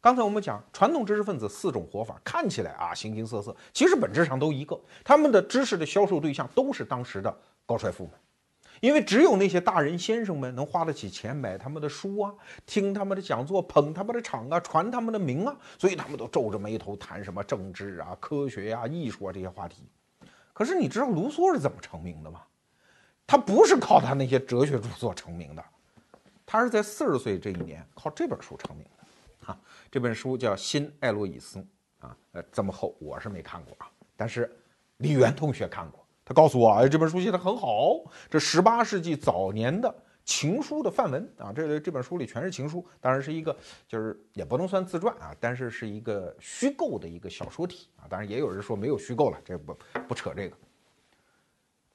刚才我们讲传统知识分子四种活法，看起来啊形形色色，其实本质上都一个，他们的知识的销售对象都是当时的高帅富们。因为只有那些大人先生们能花得起钱买他们的书啊，听他们的讲座，捧他们的场啊，传他们的名啊，所以他们都皱着眉头谈什么政治啊、科学呀、艺术啊这些话题。可是你知道卢梭是怎么成名的吗？他不是靠他那些哲学著作成名的，他是在四十岁这一年靠这本书成名的。哈，这本书叫《新艾洛伊斯》啊，呃，这么厚我是没看过啊，但是李源同学看过。他告诉我，哎，这本书写的很好，这十八世纪早年的情书的范文啊，这这本书里全是情书，当然是一个，就是也不能算自传啊，但是是一个虚构的一个小说体啊，当然也有人说没有虚构了，这不不扯这个。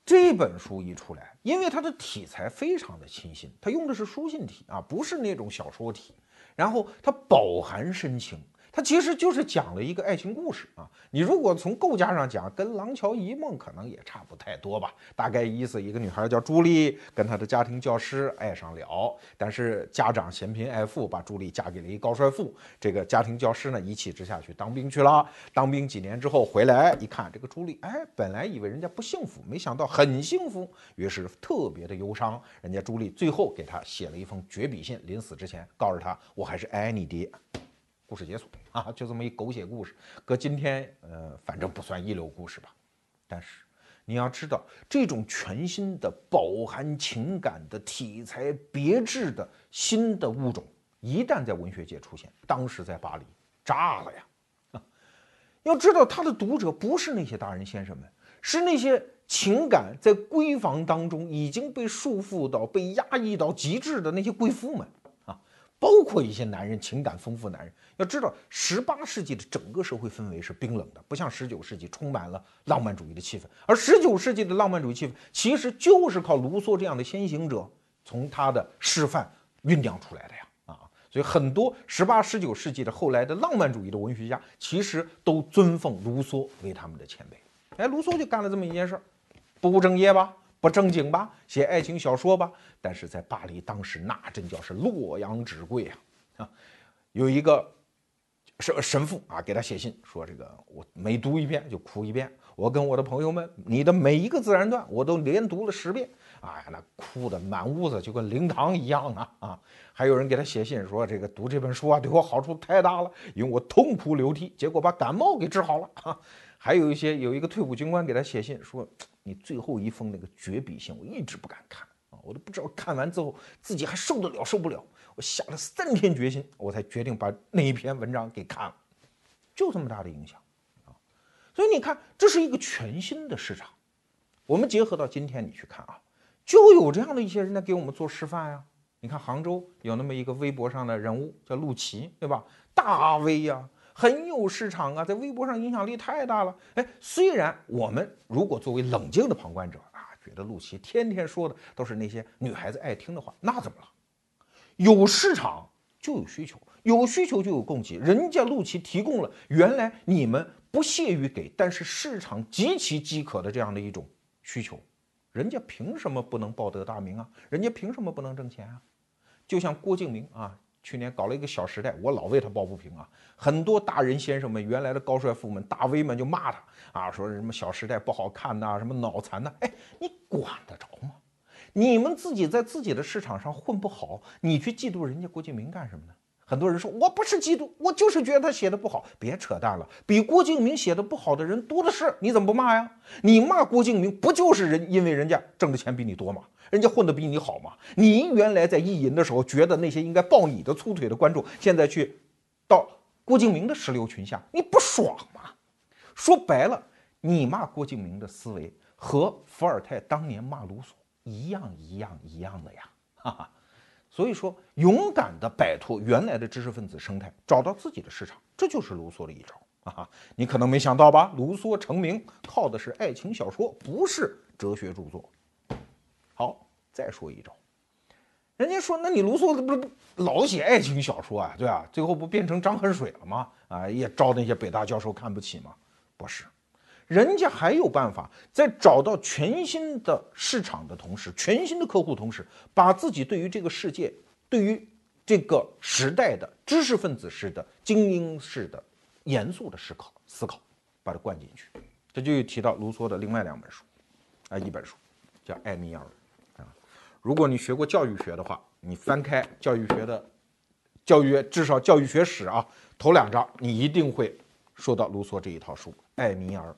这本书一出来，因为它的题材非常的清新，它用的是书信体啊，不是那种小说体，然后它饱含深情。它其实就是讲了一个爱情故事啊，你如果从构架上讲，跟《廊桥遗梦》可能也差不太多吧。大概意思，一个女孩叫朱莉，跟她的家庭教师爱上了，但是家长嫌贫爱富，把朱莉嫁给了一高帅富。这个家庭教师呢，一气之下去当兵去了。当兵几年之后回来一看，这个朱莉，哎，本来以为人家不幸福，没想到很幸福，于是特别的忧伤。人家朱莉最后给他写了一封绝笔信，临死之前告诉他，我还是爱你的。故事结束啊，就这么一狗血故事，搁今天呃，反正不算一流故事吧。但是你要知道，这种全新的、饱含情感的题材、别致的新的物种，一旦在文学界出现，当时在巴黎炸了呀！(laughs) 要知道他的读者不是那些大人先生们，是那些情感在闺房当中已经被束缚到、被压抑到极致的那些贵妇们。包括一些男人，情感丰富男人，要知道，十八世纪的整个社会氛围是冰冷的，不像十九世纪充满了浪漫主义的气氛。而十九世纪的浪漫主义气氛，其实就是靠卢梭这样的先行者从他的示范酝酿出来的呀！啊，所以很多十八、十九世纪的后来的浪漫主义的文学家，其实都尊奉卢梭为他们的前辈。哎，卢梭就干了这么一件事儿，不务正业吧？不正经吧，写爱情小说吧，但是在巴黎当时那真叫是洛阳纸贵啊！啊，有一个神神父啊，给他写信说：“这个我每读一遍就哭一遍。我跟我的朋友们，你的每一个自然段我都连读了十遍。哎呀，那哭的满屋子就跟灵堂一样啊！啊，还有人给他写信说：这个读这本书啊，对我好处太大了，因为我痛哭流涕，结果把感冒给治好了。啊，还有一些有一个退伍军官给他写信说。你最后一封那个绝笔信，我一直不敢看啊，我都不知道看完之后自己还受得了受不了。我下了三天决心，我才决定把那一篇文章给看了，就这么大的影响啊！所以你看，这是一个全新的市场。我们结合到今天，你去看啊，就有这样的一些人在给我们做示范呀。你看杭州有那么一个微博上的人物叫陆琪，对吧？大 V 呀，很有市场啊，在微博上影响力太大了。哎，虽然我们如果作为冷静的旁观者啊，觉得陆琪天天说的都是那些女孩子爱听的话，那怎么了？有市场就有需求，有需求就有供给。人家陆琪提供了原来你们不屑于给，但是市场极其饥渴的这样的一种需求，人家凭什么不能报得大名啊？人家凭什么不能挣钱啊？就像郭敬明啊，去年搞了一个《小时代》，我老为他抱不平啊。很多大人先生们，原来的高帅富们、大 V 们就骂他啊，说什么《小时代》不好看呐，什么脑残呐。哎，你管得着吗？你们自己在自己的市场上混不好，你去嫉妒人家郭敬明干什么呢？很多人说我不是嫉妒，我就是觉得他写的不好。别扯淡了，比郭敬明写的不好的人多的是，你怎么不骂呀？你骂郭敬明，不就是人因为人家挣的钱比你多吗？人家混得比你好吗？你原来在意淫的时候，觉得那些应该抱你的粗腿的观众，现在去到郭敬明的石榴裙下，你不爽吗？说白了，你骂郭敬明的思维和伏尔泰当年骂卢梭。一样一样一样的呀，哈哈，所以说勇敢的摆脱原来的知识分子生态，找到自己的市场，这就是卢梭的一招啊！你可能没想到吧？卢梭成名靠的是爱情小说，不是哲学著作。好，再说一招，人家说，那你卢梭不是老写爱情小说啊？对啊，最后不变成张恨水了吗？啊，也招那些北大教授看不起吗？不是。人家还有办法，在找到全新的市场的同时，全新的客户同时，把自己对于这个世界、对于这个时代的知识分子式的、精英式的、严肃的思考思考，把它灌进去。这就提到卢梭的另外两本书，啊，一本书叫《艾米尔》啊。如果你学过教育学的话，你翻开教育学的教育，至少教育学史啊，头两章你一定会说到卢梭这一套书《艾米尔》。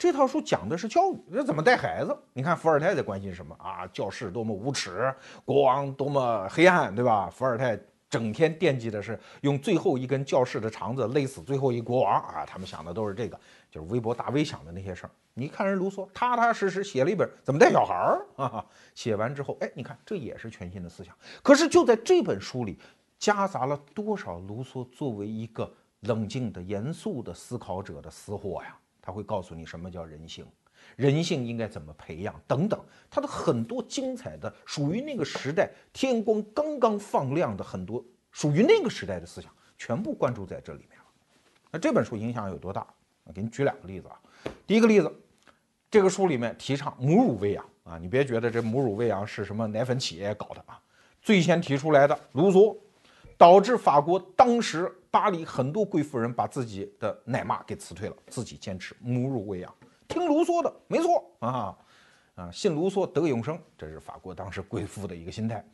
这套书讲的是教育，这怎么带孩子？你看伏尔泰在关心什么啊？教室多么无耻，国王多么黑暗，对吧？伏尔泰整天惦记的是用最后一根教室的肠子勒死最后一国王啊！他们想的都是这个，就是微博大 V 想的那些事儿。你看人卢梭，踏踏实实写了一本怎么带小孩儿啊？写完之后，哎，你看这也是全新的思想。可是就在这本书里，夹杂了多少卢梭作为一个冷静的、严肃的思考者的私货呀？他会告诉你什么叫人性，人性应该怎么培养等等，他的很多精彩的属于那个时代天光刚刚放亮的很多属于那个时代的思想，全部关注在这里面了。那这本书影响有多大？我给你举两个例子啊。第一个例子，这个书里面提倡母乳喂养啊，你别觉得这母乳喂养是什么奶粉企业搞的啊，最先提出来的卢梭，导致法国当时。巴黎很多贵妇人把自己的奶妈给辞退了，自己坚持母乳喂养，听卢梭的，没错啊啊，信卢梭得永生，这是法国当时贵妇的一个心态。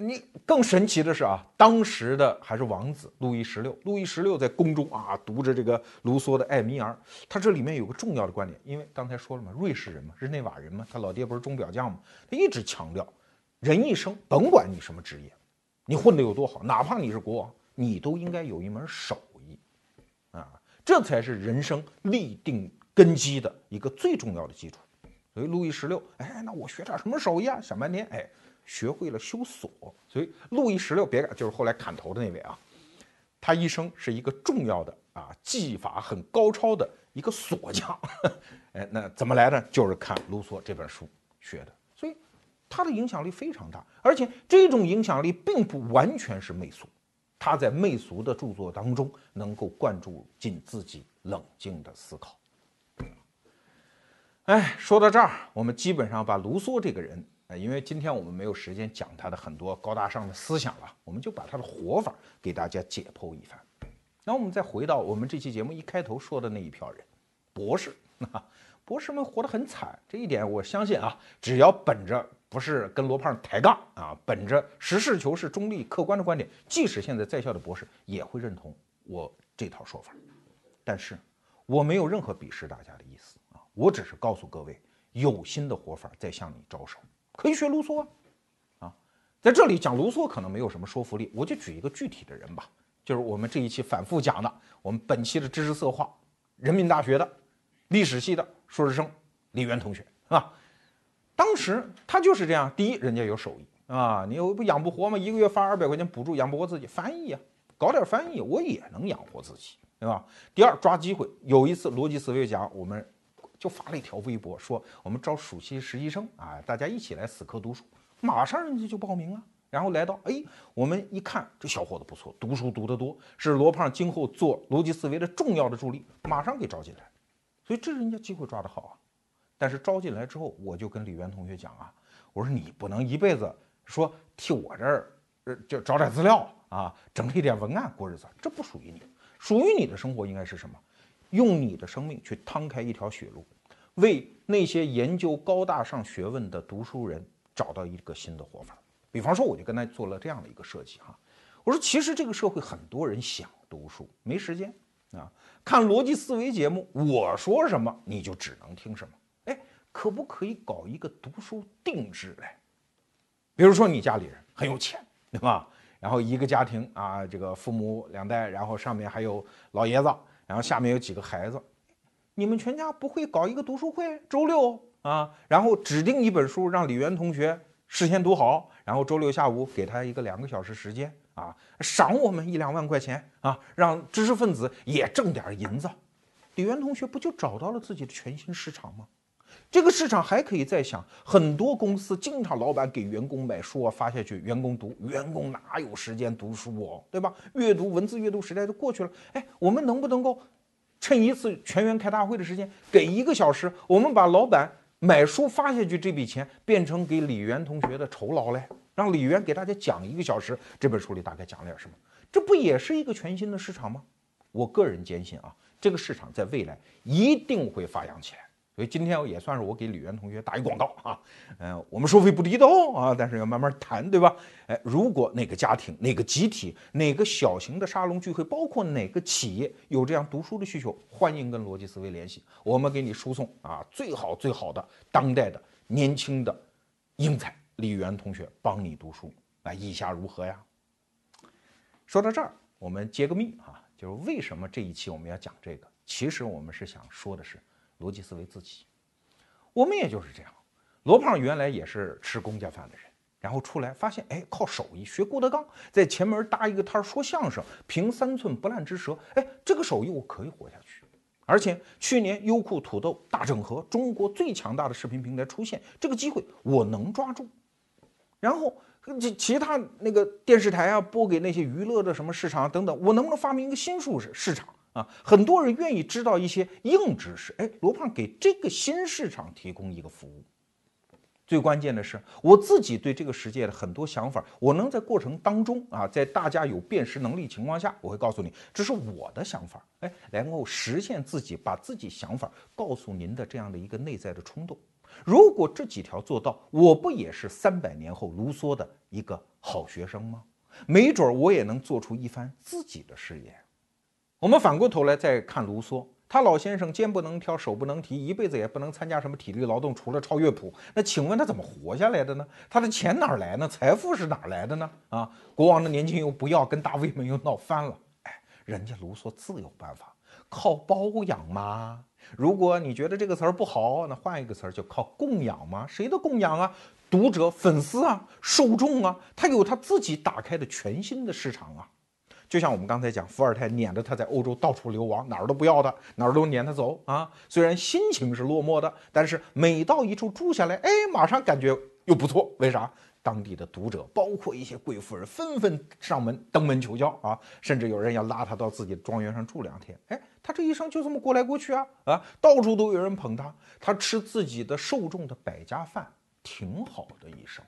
你更神奇的是啊，当时的还是王子路易十六，路易十六在宫中啊读着这个卢梭的《艾米尔》，他这里面有个重要的观点，因为刚才说了嘛，瑞士人嘛，日内瓦人嘛，他老爹不是钟表匠嘛，他一直强调，人一生甭管你什么职业，你混得有多好，哪怕你是国王。你都应该有一门手艺，啊，这才是人生立定根基的一个最重要的基础。所以路易十六，哎，那我学点什么手艺啊？想半天，哎，学会了修锁。所以路易十六别看，就是后来砍头的那位啊，他一生是一个重要的啊，技法很高超的一个锁匠。(laughs) 哎，那怎么来的？就是看卢梭这本书学的。所以他的影响力非常大，而且这种影响力并不完全是媚俗。他在媚俗的著作当中能够灌注进自己冷静的思考。哎，说到这儿，我们基本上把卢梭这个人，因为今天我们没有时间讲他的很多高大上的思想了，我们就把他的活法给大家解剖一番。那我们再回到我们这期节目一开头说的那一票人，博士，(laughs) 博士们活得很惨，这一点我相信啊，只要本着。不是跟罗胖抬杠啊！本着实事求是、中立客观的观点，即使现在在校的博士也会认同我这套说法。但是我没有任何鄙视大家的意思啊！我只是告诉各位，有新的活法在向你招手，可以学卢梭啊。啊，在这里讲卢梭可能没有什么说服力，我就举一个具体的人吧，就是我们这一期反复讲的，我们本期的知识策划，人民大学的历史系的硕士生李渊同学啊。当时他就是这样，第一，人家有手艺啊，你又不养不活吗？一个月发二百块钱补助养不活自己，翻译呀，搞点翻译我也能养活自己，对吧？第二，抓机会，有一次逻辑思维讲，我们就发了一条微博，说我们招暑期实习生啊，大家一起来死磕读书，马上人家就报名了，然后来到，哎，我们一看这小伙子不错，读书读得多，是罗胖今后做逻辑思维的重要的助力，马上给招进来，所以这人家机会抓得好啊。但是招进来之后，我就跟李渊同学讲啊，我说你不能一辈子说替我这儿就找点资料啊，整理点文案过日子，这不属于你。属于你的生活应该是什么？用你的生命去趟开一条血路，为那些研究高大上学问的读书人找到一个新的活法。比方说，我就跟他做了这样的一个设计哈，我说其实这个社会很多人想读书，没时间啊，看逻辑思维节目，我说什么你就只能听什么。可不可以搞一个读书定制嘞？比如说你家里人很有钱，对吧？然后一个家庭啊，这个父母两代，然后上面还有老爷子，然后下面有几个孩子，你们全家不会搞一个读书会？周六啊，然后指定一本书让李元同学事先读好，然后周六下午给他一个两个小时时间啊，赏我们一两万块钱啊，让知识分子也挣点银子。李元同学不就找到了自己的全新市场吗？这个市场还可以再想，很多公司经常老板给员工买书啊发下去，员工读，员工哪有时间读书哦，对吧？阅读文字阅读时代都过去了，哎，我们能不能够趁一次全员开大会的时间，给一个小时，我们把老板买书发下去这笔钱变成给李元同学的酬劳嘞？让李元给大家讲一个小时，这本书里大概讲了点什么？这不也是一个全新的市场吗？我个人坚信啊，这个市场在未来一定会发扬起来。所以今天我也算是我给李源同学打一广告啊，嗯，我们收费不低的啊，但是要慢慢谈，对吧？哎，如果哪个家庭、哪个集体、哪个小型的沙龙聚会，包括哪个企业有这样读书的需求，欢迎跟逻辑思维联系，我们给你输送啊最好最好的当代的年轻的英才李源同学帮你读书，啊，意下如何呀？说到这儿，我们揭个秘啊，就是为什么这一期我们要讲这个？其实我们是想说的是。逻辑思维自己，我们也就是这样。罗胖原来也是吃公家饭的人，然后出来发现，哎，靠手艺学郭德纲，在前门搭一个摊儿说相声，凭三寸不烂之舌，哎，这个手艺我可以活下去。而且去年优酷土豆大整合，中国最强大的视频平台出现，这个机会我能抓住。然后其其他那个电视台啊，播给那些娱乐的什么市场等等，我能不能发明一个新数市市场？啊，很多人愿意知道一些硬知识，哎，罗胖给这个新市场提供一个服务。最关键的是，我自己对这个世界的很多想法，我能在过程当中啊，在大家有辨识能力情况下，我会告诉你，这是我的想法，哎，能够实现自己把自己想法告诉您的这样的一个内在的冲动。如果这几条做到，我不也是三百年后卢梭的一个好学生吗？没准我也能做出一番自己的事业。我们反过头来再看卢梭，他老先生肩不能挑，手不能提，一辈子也不能参加什么体力劳动，除了抄乐谱。那请问他怎么活下来的呢？他的钱哪来呢？财富是哪来的呢？啊，国王的年金又不要，跟大卫们又闹翻了。哎，人家卢梭自有办法，靠包养吗？如果你觉得这个词儿不好，那换一个词儿，就靠供养吗？谁的供养啊？读者、粉丝啊，受众啊，他有他自己打开的全新的市场啊。就像我们刚才讲，伏尔泰撵着他在欧洲到处流亡，哪儿都不要他，哪儿都撵他走啊。虽然心情是落寞的，但是每到一处住下来，哎，马上感觉又不错。为啥？当地的读者，包括一些贵妇人，纷纷上门登门求教啊，甚至有人要拉他到自己的庄园上住两天。哎，他这一生就这么过来过去啊啊，到处都有人捧他，他吃自己的受众的百家饭，挺好的一生。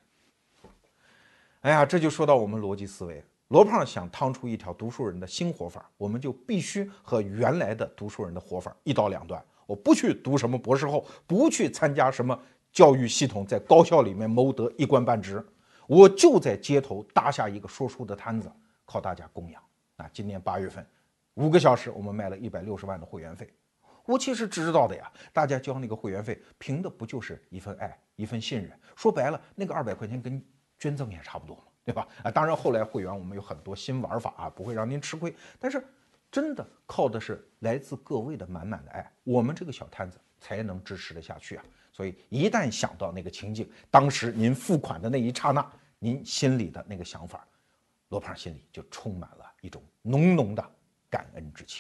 哎呀，这就说到我们逻辑思维。罗胖想趟出一条读书人的新活法，我们就必须和原来的读书人的活法一刀两断。我不去读什么博士后，不去参加什么教育系统，在高校里面谋得一官半职，我就在街头搭下一个说书的摊子，靠大家供养。啊，今年八月份，五个小时我们卖了一百六十万的会员费，我其实知道的呀。大家交那个会员费，凭的不就是一份爱，一份信任？说白了，那个二百块钱跟捐赠也差不多嘛，对吧？啊，当然后来会员我们有很多新玩法啊，不会让您吃亏。但是真的靠的是来自各位的满满的爱，我们这个小摊子才能支持得下去啊。所以一旦想到那个情景，当时您付款的那一刹那，您心里的那个想法，罗胖心里就充满了一种浓浓的感恩之情。